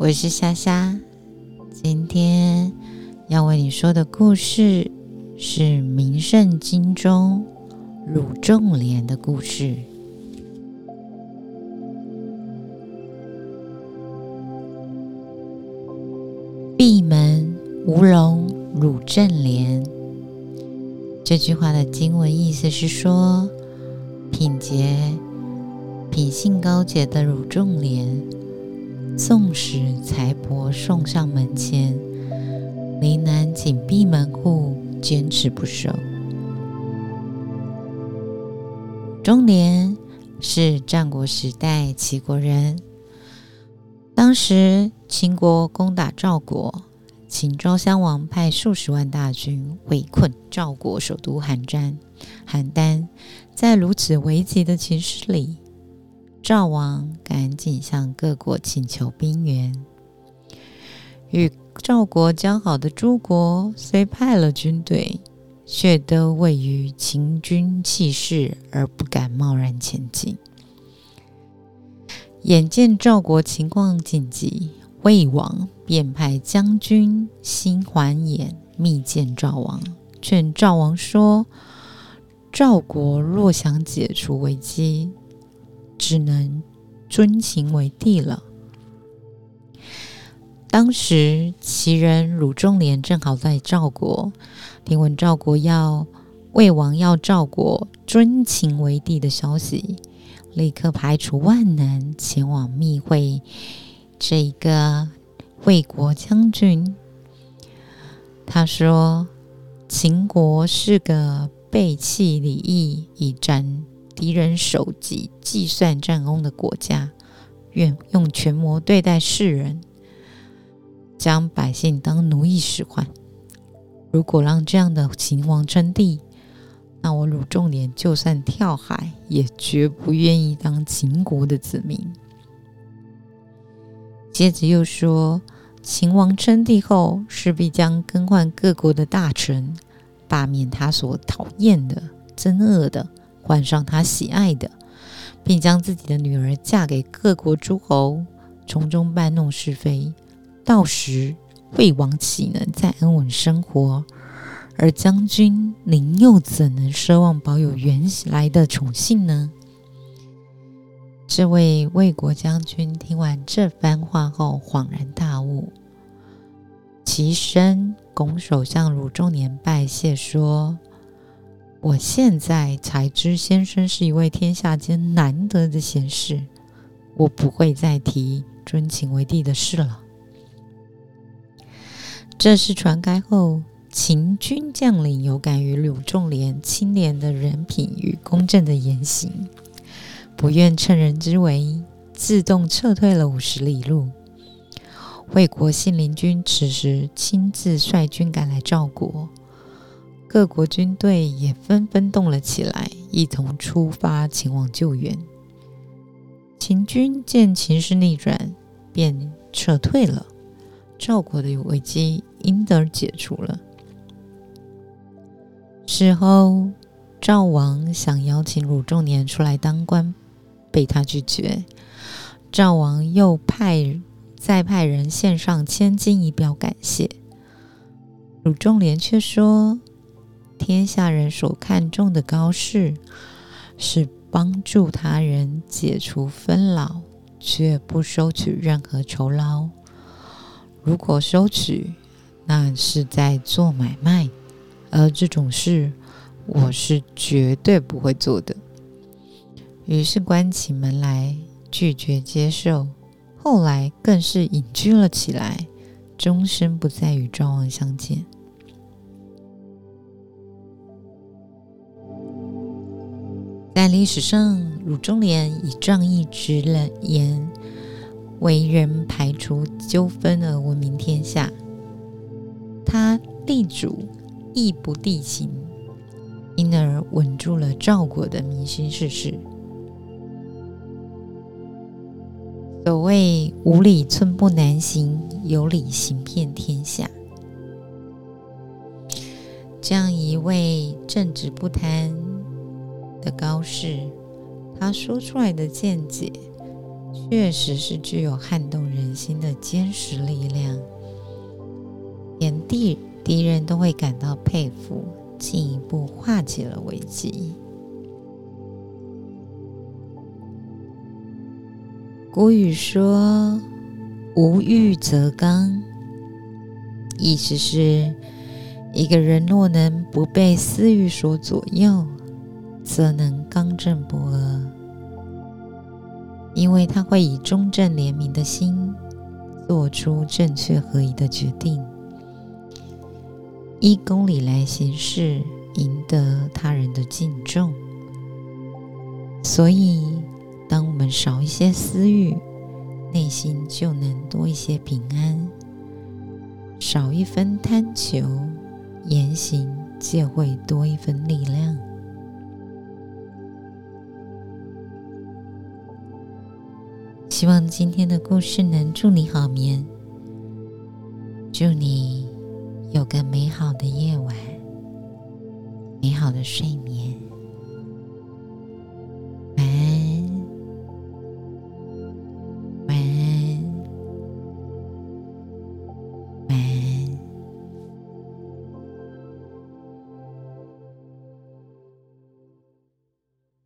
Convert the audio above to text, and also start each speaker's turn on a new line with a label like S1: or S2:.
S1: 我是莎莎。今天要为你说的故事是《名胜经》中鲁仲连的故事。闭门无龙鲁正连。这句话的经文意思是说，品洁、品性高洁的鲁仲连。纵使财帛送上门前，林南紧闭门户，坚持不收。中年是战国时代齐国人，当时秦国攻打赵国，秦昭襄王派数十万大军围困赵国首都邯郸。邯郸在如此危急的情势里。赵王赶紧向各国请求兵援。与赵国交好的诸国虽派了军队，却都位于秦军气势而不敢贸然前进。眼见赵国情况紧急，魏王便派将军辛桓衍密见赵王，劝赵王说：“赵国若想解除危机。”只能尊秦为帝了。当时齐人鲁仲连正好在赵国，听闻赵国要魏王要赵国尊秦为帝的消息，立刻排除万难前往密会这个魏国将军。他说：“秦国是个背弃礼义以战。”敌人首级计算战功的国家，愿用权谋对待世人，将百姓当奴役使唤。如果让这样的秦王称帝，那我鲁仲连就算跳海，也绝不愿意当秦国的子民。接着又说，秦王称帝后，势必将更换各国的大臣，罢免他所讨厌的、憎恶的。换上他喜爱的，并将自己的女儿嫁给各国诸侯，从中搬弄是非。到时魏王岂能再安稳生活？而将军您又怎能奢望保有原来的宠幸呢？这位魏国将军听完这番话后，恍然大悟，起身拱手向鲁仲连拜谢说。我现在才知先生是一位天下间难得的贤士，我不会再提尊秦为帝的事了。这事传开后，秦军将领有感于柳仲连清廉的人品与公正的言行，不愿趁人之危，自动撤退了五十里路。魏国信陵君此时亲自率军赶来赵国。各国军队也纷纷动了起来，一同出发前往救援。秦军见情势逆转，便撤退了。赵国的危机因而解除了。事后，赵王想邀请鲁仲连出来当官，被他拒绝。赵王又派再派人献上千金以表感谢，鲁仲连却说。天下人所看重的高士，是帮助他人解除纷扰，却不收取任何酬劳。如果收取，那是在做买卖，而这种事我是绝对不会做的。于是关起门来拒绝接受，后来更是隐居了起来，终身不再与赵王相见。在历史上，鲁仲连以仗义直言为人排除纠纷而闻名天下。他力主义不帝秦，因而稳住了赵国的民心事事。所谓“无礼寸步难行，有礼行遍天下”。这样一位正直不贪。的高士，他说出来的见解，确实是具有撼动人心的坚实力量，连敌敌人都会感到佩服，进一步化解了危机。古语说：“无欲则刚”，意思是，一个人若能不被私欲所左右，则能刚正不阿。因为他会以中正廉明的心，做出正确合宜的决定，依公理来行事，赢得他人的敬重。所以，当我们少一些私欲，内心就能多一些平安；少一分贪求，言行就会多一分力量。希望今天的故事能助你好眠，祝你有个美好的夜晚，美好的睡眠。